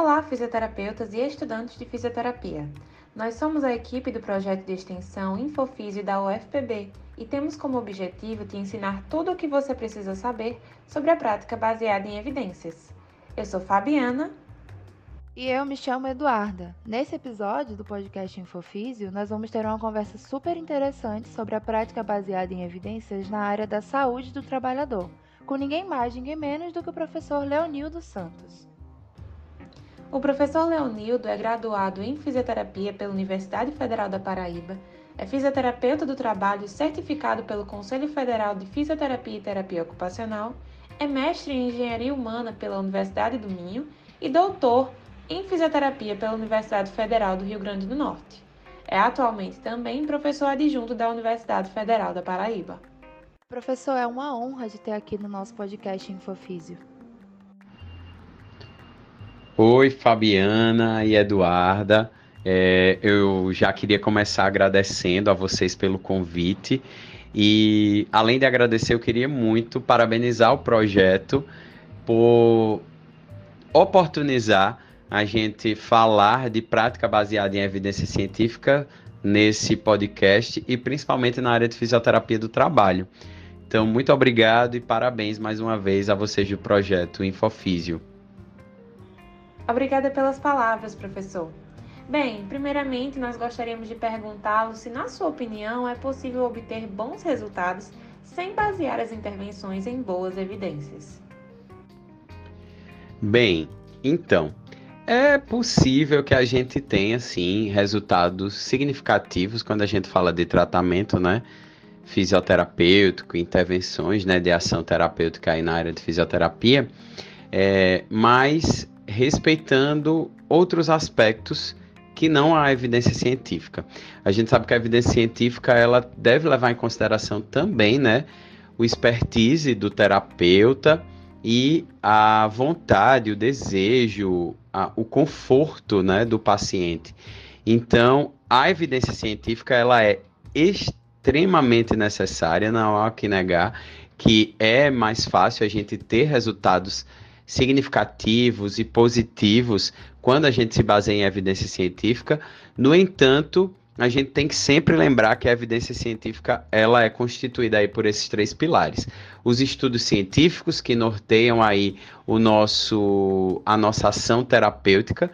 Olá, fisioterapeutas e estudantes de fisioterapia. Nós somos a equipe do projeto de extensão Infofísio da UFPB e temos como objetivo te ensinar tudo o que você precisa saber sobre a prática baseada em evidências. Eu sou Fabiana. E eu me chamo Eduarda. Nesse episódio do podcast Infofísio, nós vamos ter uma conversa super interessante sobre a prática baseada em evidências na área da saúde do trabalhador, com ninguém mais, ninguém menos do que o professor Leonildo Santos. O professor Leonildo é graduado em fisioterapia pela Universidade Federal da Paraíba, é fisioterapeuta do trabalho certificado pelo Conselho Federal de Fisioterapia e Terapia Ocupacional, é mestre em engenharia humana pela Universidade do Minho e doutor em fisioterapia pela Universidade Federal do Rio Grande do Norte. É atualmente também professor adjunto da Universidade Federal da Paraíba. Professor, é uma honra de ter aqui no nosso podcast Infofísio. Oi, Fabiana e Eduarda. É, eu já queria começar agradecendo a vocês pelo convite. E, além de agradecer, eu queria muito parabenizar o projeto por oportunizar a gente falar de prática baseada em evidência científica nesse podcast e principalmente na área de fisioterapia do trabalho. Então, muito obrigado e parabéns mais uma vez a vocês do projeto Infofísio. Obrigada pelas palavras, professor. Bem, primeiramente nós gostaríamos de perguntá-lo se, na sua opinião, é possível obter bons resultados sem basear as intervenções em boas evidências. Bem, então, é possível que a gente tenha, sim, resultados significativos quando a gente fala de tratamento, né? Fisioterapêutico, intervenções né, de ação terapêutica aí na área de fisioterapia, é, mas respeitando outros aspectos que não há evidência científica. A gente sabe que a evidência científica ela deve levar em consideração também, né, o expertise do terapeuta e a vontade, o desejo, a, o conforto, né, do paciente. Então, a evidência científica ela é extremamente necessária, não há que negar que é mais fácil a gente ter resultados significativos e positivos quando a gente se baseia em evidência científica. No entanto, a gente tem que sempre lembrar que a evidência científica ela é constituída aí por esses três pilares. Os estudos científicos que norteiam aí o nosso a nossa ação terapêutica,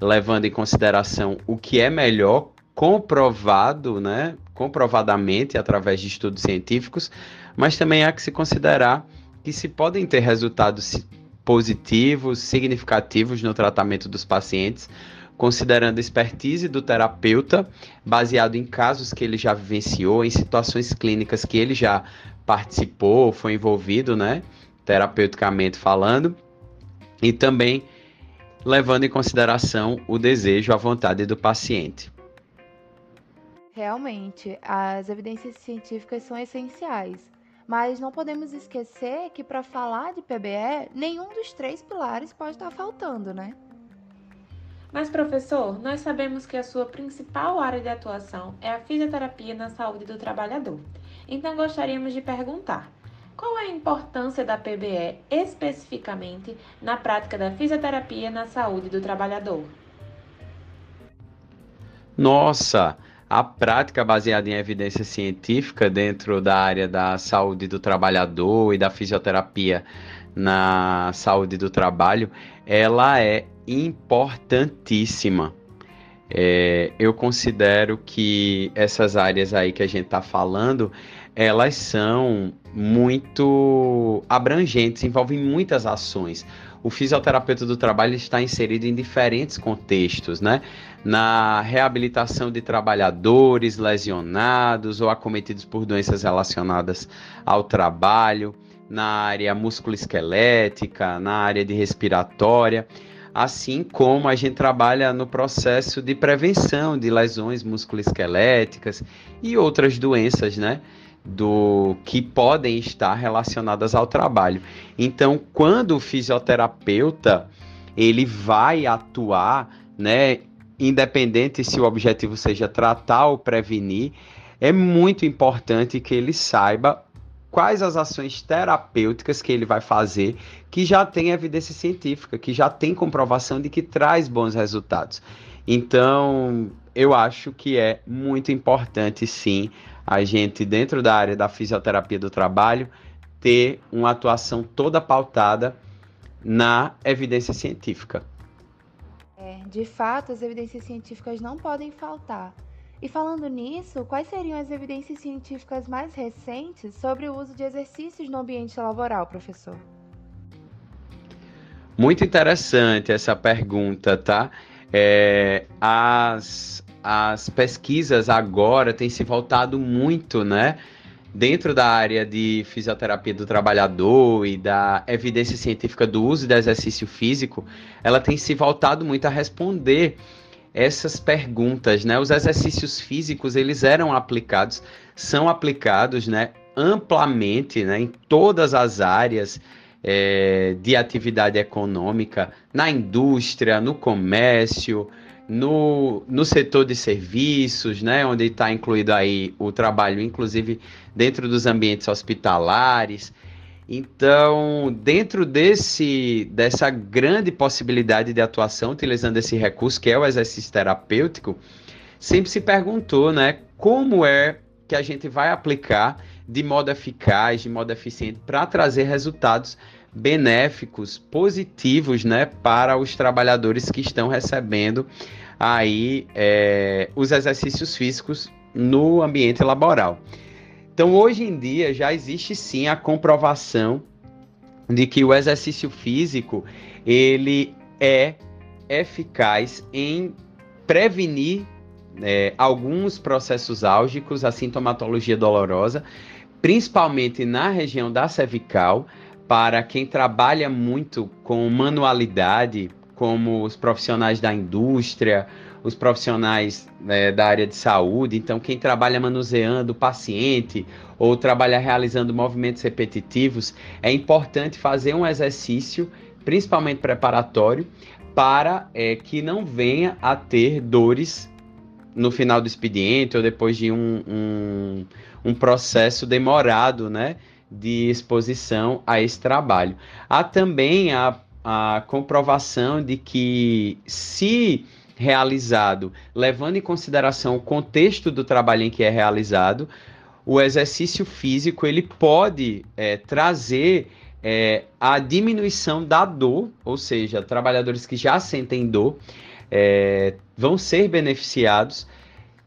levando em consideração o que é melhor comprovado, né, comprovadamente através de estudos científicos, mas também há que se considerar que se podem ter resultados positivos, significativos no tratamento dos pacientes, considerando a expertise do terapeuta, baseado em casos que ele já vivenciou, em situações clínicas que ele já participou, foi envolvido, né, terapeuticamente falando, e também levando em consideração o desejo, a vontade do paciente. Realmente, as evidências científicas são essenciais. Mas não podemos esquecer que para falar de PBE, nenhum dos três pilares pode estar faltando, né? Mas, professor, nós sabemos que a sua principal área de atuação é a fisioterapia na saúde do trabalhador. Então, gostaríamos de perguntar: qual é a importância da PBE especificamente na prática da fisioterapia na saúde do trabalhador? Nossa, a prática baseada em evidência científica dentro da área da saúde do trabalhador e da fisioterapia na saúde do trabalho, ela é importantíssima. É, eu considero que essas áreas aí que a gente está falando, elas são muito abrangentes, envolvem muitas ações o fisioterapeuta do trabalho está inserido em diferentes contextos, né? Na reabilitação de trabalhadores lesionados ou acometidos por doenças relacionadas ao trabalho, na área musculoesquelética, na área de respiratória, assim como a gente trabalha no processo de prevenção de lesões musculoesqueléticas e outras doenças, né? Do que podem estar relacionadas ao trabalho. Então, quando o fisioterapeuta ele vai atuar, né, independente se o objetivo seja tratar ou prevenir, é muito importante que ele saiba quais as ações terapêuticas que ele vai fazer que já tem evidência científica, que já tem comprovação de que traz bons resultados. Então, eu acho que é muito importante, sim, a gente, dentro da área da fisioterapia do trabalho, ter uma atuação toda pautada na evidência científica. É, de fato, as evidências científicas não podem faltar. E falando nisso, quais seriam as evidências científicas mais recentes sobre o uso de exercícios no ambiente laboral, professor? Muito interessante essa pergunta, tá? É, as, as pesquisas agora têm se voltado muito, né? Dentro da área de fisioterapia do trabalhador e da evidência científica do uso do exercício físico, ela tem se voltado muito a responder essas perguntas, né? Os exercícios físicos, eles eram aplicados, são aplicados, né, amplamente, né, em todas as áreas é, de atividade econômica, na indústria, no comércio, no, no setor de serviços, né, onde está incluído aí o trabalho, inclusive dentro dos ambientes hospitalares. Então, dentro desse, dessa grande possibilidade de atuação, utilizando esse recurso que é o exercício terapêutico, sempre se perguntou, né, como é que a gente vai aplicar de modo eficaz, de modo eficiente, para trazer resultados benéficos, positivos, né, para os trabalhadores que estão recebendo aí é, os exercícios físicos no ambiente laboral. Então, hoje em dia, já existe sim a comprovação de que o exercício físico ele é eficaz em prevenir é, alguns processos álgicos, a sintomatologia dolorosa, principalmente na região da cervical, para quem trabalha muito com manualidade, como os profissionais da indústria, os profissionais né, da área de saúde. Então, quem trabalha manuseando o paciente ou trabalha realizando movimentos repetitivos, é importante fazer um exercício, principalmente preparatório, para é, que não venha a ter dores no final do expediente ou depois de um, um, um processo demorado, né? de exposição a esse trabalho. Há também a, a comprovação de que se realizado, levando em consideração o contexto do trabalho em que é realizado, o exercício físico ele pode é, trazer é, a diminuição da dor, ou seja, trabalhadores que já sentem dor é, vão ser beneficiados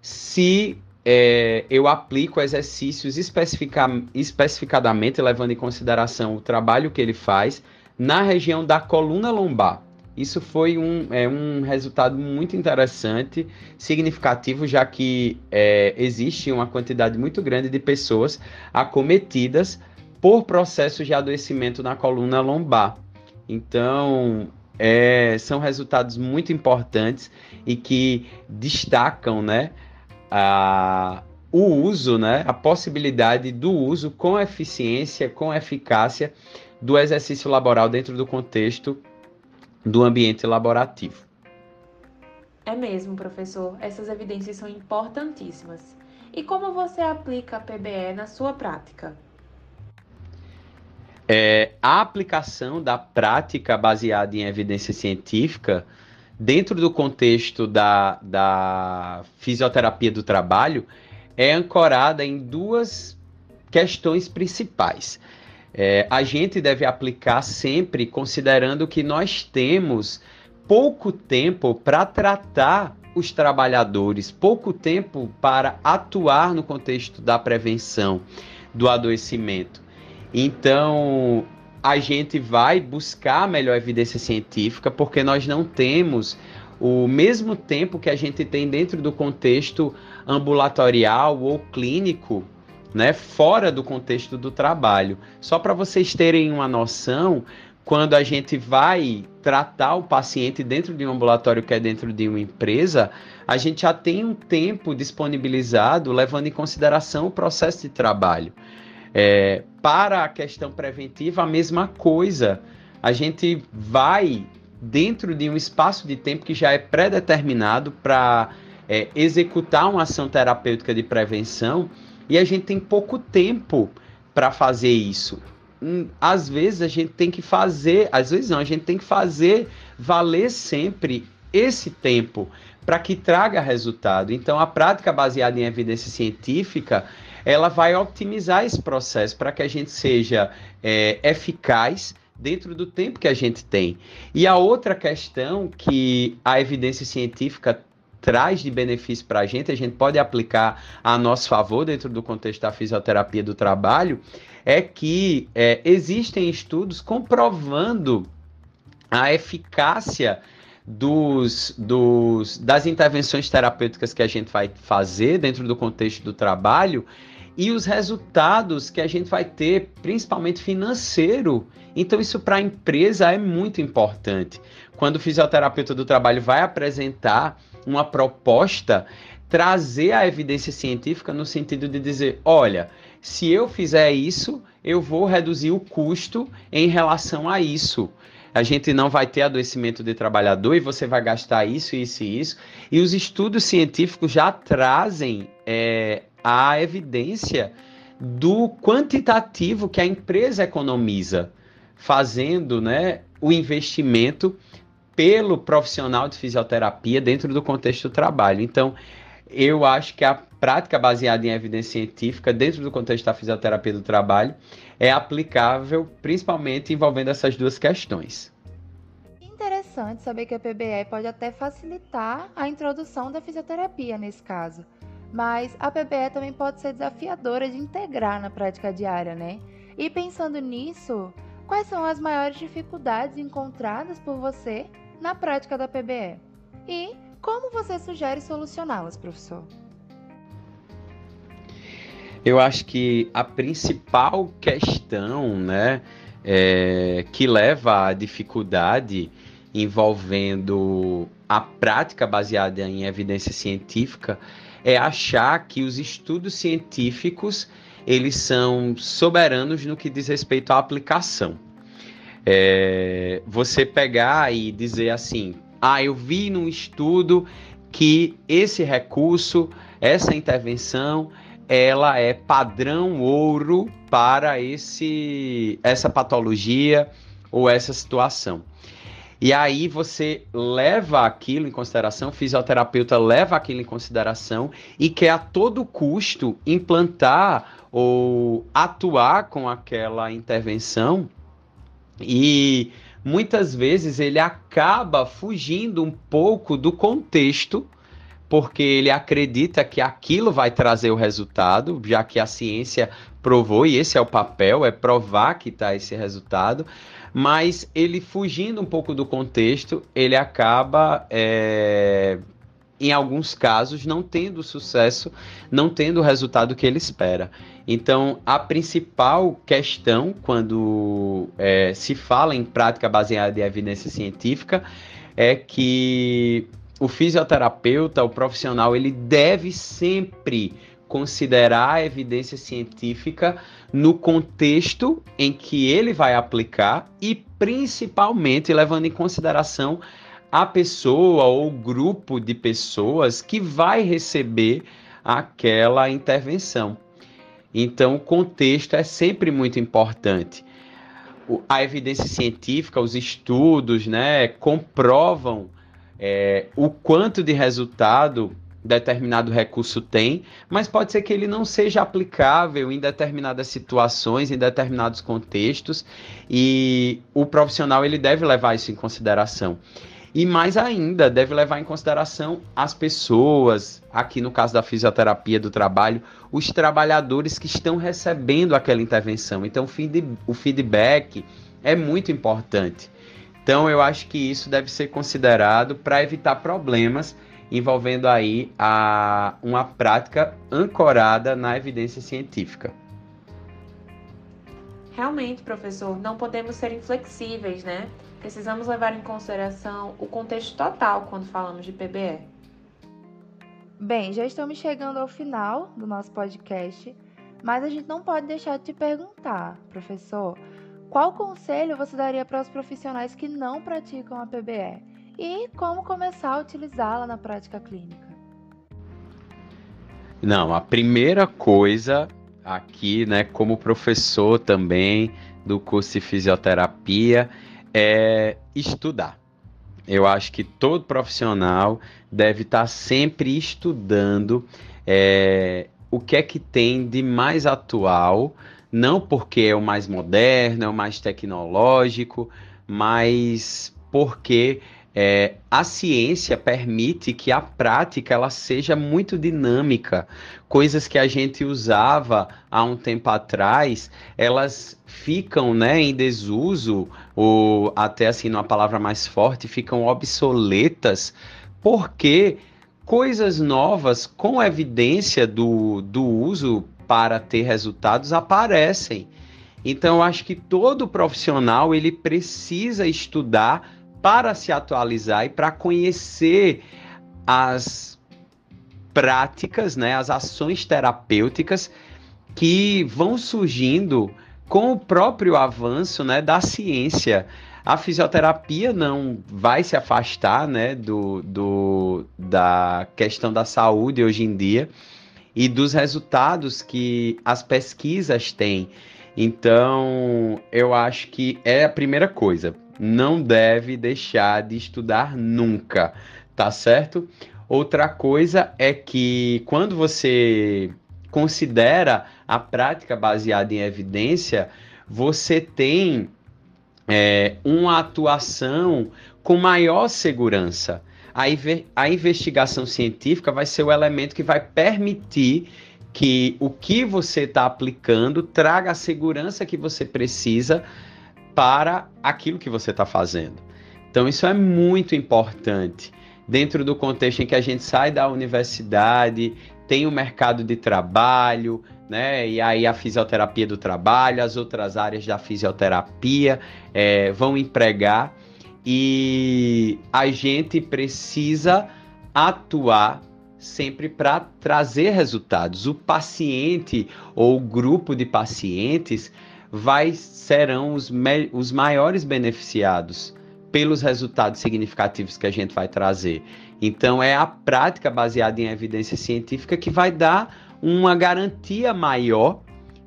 se é, eu aplico exercícios especifica, especificadamente, levando em consideração o trabalho que ele faz na região da coluna lombar. Isso foi um, é, um resultado muito interessante, significativo, já que é, existe uma quantidade muito grande de pessoas acometidas por processos de adoecimento na coluna lombar. Então, é, são resultados muito importantes e que destacam né, a, o uso, né, a possibilidade do uso com eficiência, com eficácia do exercício laboral dentro do contexto do ambiente laborativo. É mesmo, professor. Essas evidências são importantíssimas. E como você aplica a PBE na sua prática? É, a aplicação da prática baseada em evidência científica, dentro do contexto da, da fisioterapia do trabalho, é ancorada em duas questões principais é, a gente deve aplicar sempre considerando que nós temos pouco tempo para tratar os trabalhadores, pouco tempo para atuar no contexto da prevenção do adoecimento. Então, a gente vai buscar a melhor evidência científica porque nós não temos o mesmo tempo que a gente tem dentro do contexto ambulatorial ou clínico né, fora do contexto do trabalho. Só para vocês terem uma noção, quando a gente vai tratar o paciente dentro de um ambulatório que é dentro de uma empresa, a gente já tem um tempo disponibilizado levando em consideração o processo de trabalho. É, para a questão preventiva, a mesma coisa. A gente vai dentro de um espaço de tempo que já é pré-determinado para é, executar uma ação terapêutica de prevenção e a gente tem pouco tempo para fazer isso? Hum, às vezes a gente tem que fazer, às vezes não, a gente tem que fazer valer sempre esse tempo para que traga resultado. Então, a prática baseada em evidência científica, ela vai otimizar esse processo para que a gente seja é, eficaz dentro do tempo que a gente tem. E a outra questão que a evidência científica traz de benefício para a gente, a gente pode aplicar a nosso favor dentro do contexto da fisioterapia do trabalho, é que é, existem estudos comprovando a eficácia dos, dos, das intervenções terapêuticas que a gente vai fazer dentro do contexto do trabalho e os resultados que a gente vai ter, principalmente financeiro. Então, isso para a empresa é muito importante. Quando o fisioterapeuta do trabalho vai apresentar uma proposta, trazer a evidência científica no sentido de dizer: olha, se eu fizer isso, eu vou reduzir o custo em relação a isso a gente não vai ter adoecimento de trabalhador e você vai gastar isso, isso e isso. E os estudos científicos já trazem é, a evidência do quantitativo que a empresa economiza fazendo né, o investimento pelo profissional de fisioterapia dentro do contexto do trabalho. Então, eu acho que a prática baseada em evidência científica dentro do contexto da fisioterapia do trabalho é aplicável principalmente envolvendo essas duas questões. Interessante saber que a PBE pode até facilitar a introdução da fisioterapia nesse caso, mas a PBE também pode ser desafiadora de integrar na prática diária, né? E pensando nisso, quais são as maiores dificuldades encontradas por você na prática da PBE? E como você sugere solucioná-las, professor? Eu acho que a principal questão, né, é, que leva à dificuldade envolvendo a prática baseada em evidência científica é achar que os estudos científicos eles são soberanos no que diz respeito à aplicação. É, você pegar e dizer assim, ah, eu vi num estudo que esse recurso, essa intervenção, ela é padrão ouro para esse essa patologia ou essa situação. E aí você leva aquilo em consideração, o fisioterapeuta leva aquilo em consideração e quer a todo custo implantar ou atuar com aquela intervenção. E muitas vezes ele acaba fugindo um pouco do contexto, porque ele acredita que aquilo vai trazer o resultado, já que a ciência provou, e esse é o papel, é provar que está esse resultado, mas ele fugindo um pouco do contexto, ele acaba, é, em alguns casos, não tendo sucesso, não tendo o resultado que ele espera. Então, a principal questão quando é, se fala em prática baseada em evidência científica é que o fisioterapeuta, o profissional, ele deve sempre considerar a evidência científica no contexto em que ele vai aplicar e principalmente levando em consideração a pessoa ou grupo de pessoas que vai receber aquela intervenção. Então, o contexto é sempre muito importante. A evidência científica, os estudos, né, comprovam é, o quanto de resultado determinado recurso tem, mas pode ser que ele não seja aplicável em determinadas situações, em determinados contextos, e o profissional ele deve levar isso em consideração. E mais ainda, deve levar em consideração as pessoas, aqui no caso da fisioterapia do trabalho, os trabalhadores que estão recebendo aquela intervenção. Então, o feedback é muito importante. Então, eu acho que isso deve ser considerado para evitar problemas envolvendo aí a, uma prática ancorada na evidência científica. Realmente, professor, não podemos ser inflexíveis, né? Precisamos levar em consideração o contexto total quando falamos de PBE. Bem, já estamos chegando ao final do nosso podcast, mas a gente não pode deixar de te perguntar, professor, qual conselho você daria para os profissionais que não praticam a PBE? e como começar a utilizá-la na prática clínica? Não, a primeira coisa aqui, né, como professor também do curso de fisioterapia, é estudar. Eu acho que todo profissional deve estar sempre estudando é, o que é que tem de mais atual, não porque é o mais moderno, é o mais tecnológico, mas porque é, a ciência permite que a prática ela seja muito dinâmica. Coisas que a gente usava há um tempo atrás, elas ficam né, em desuso, ou até assim, numa palavra mais forte, ficam obsoletas, porque coisas novas com evidência do, do uso para ter resultados aparecem. Então, eu acho que todo profissional ele precisa estudar para se atualizar e para conhecer as práticas, né, as ações terapêuticas que vão surgindo com o próprio avanço né, da ciência. A fisioterapia não vai se afastar né, do, do, da questão da saúde hoje em dia e dos resultados que as pesquisas têm. Então, eu acho que é a primeira coisa não deve deixar de estudar nunca, tá certo? Outra coisa é que quando você considera a prática baseada em evidência, você tem é, uma atuação com maior segurança. A, a investigação científica vai ser o elemento que vai permitir que o que você está aplicando traga a segurança que você precisa para aquilo que você está fazendo. Então, isso é muito importante. Dentro do contexto em que a gente sai da universidade, tem o mercado de trabalho, né? E aí a fisioterapia do trabalho, as outras áreas da fisioterapia é, vão empregar e a gente precisa atuar sempre para trazer resultados. O paciente ou o grupo de pacientes vai serão os, os maiores beneficiados pelos resultados significativos que a gente vai trazer. Então, é a prática baseada em evidência científica que vai dar uma garantia maior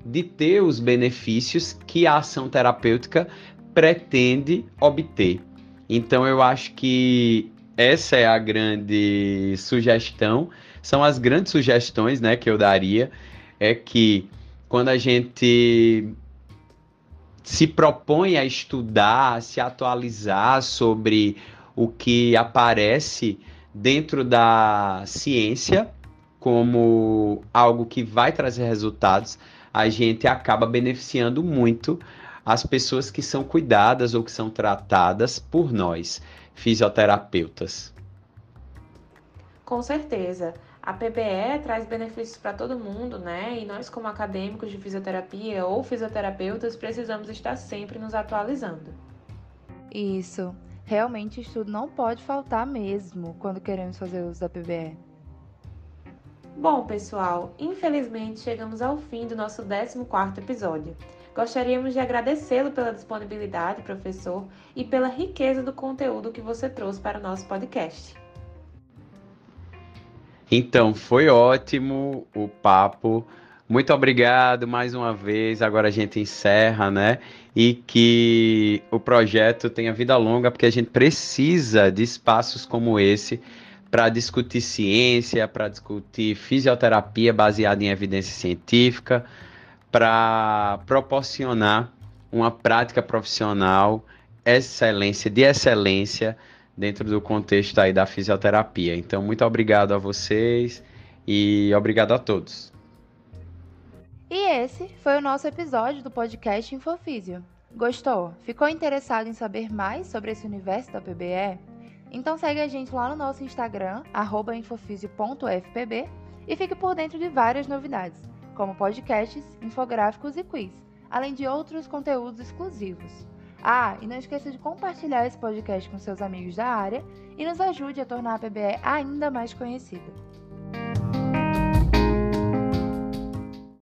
de ter os benefícios que a ação terapêutica pretende obter. Então, eu acho que essa é a grande sugestão, são as grandes sugestões né, que eu daria, é que quando a gente se propõe a estudar, a se atualizar sobre o que aparece dentro da ciência como algo que vai trazer resultados, a gente acaba beneficiando muito as pessoas que são cuidadas ou que são tratadas por nós, fisioterapeutas. Com certeza. A PBE traz benefícios para todo mundo, né? E nós, como acadêmicos de fisioterapia ou fisioterapeutas, precisamos estar sempre nos atualizando. Isso. Realmente, estudo não pode faltar mesmo quando queremos fazer uso da PBE. Bom, pessoal, infelizmente chegamos ao fim do nosso 14 episódio. Gostaríamos de agradecê-lo pela disponibilidade, professor, e pela riqueza do conteúdo que você trouxe para o nosso podcast. Então, foi ótimo o papo. Muito obrigado mais uma vez. Agora a gente encerra, né? E que o projeto tenha vida longa, porque a gente precisa de espaços como esse para discutir ciência, para discutir fisioterapia baseada em evidência científica, para proporcionar uma prática profissional excelência, de excelência dentro do contexto aí da fisioterapia. Então, muito obrigado a vocês e obrigado a todos. E esse foi o nosso episódio do podcast Infofísio. Gostou? Ficou interessado em saber mais sobre esse universo da PBE? Então segue a gente lá no nosso Instagram, infofisio.fpb, e fique por dentro de várias novidades, como podcasts, infográficos e quiz, além de outros conteúdos exclusivos. Ah, e não esqueça de compartilhar esse podcast com seus amigos da área e nos ajude a tornar a PBE ainda mais conhecida.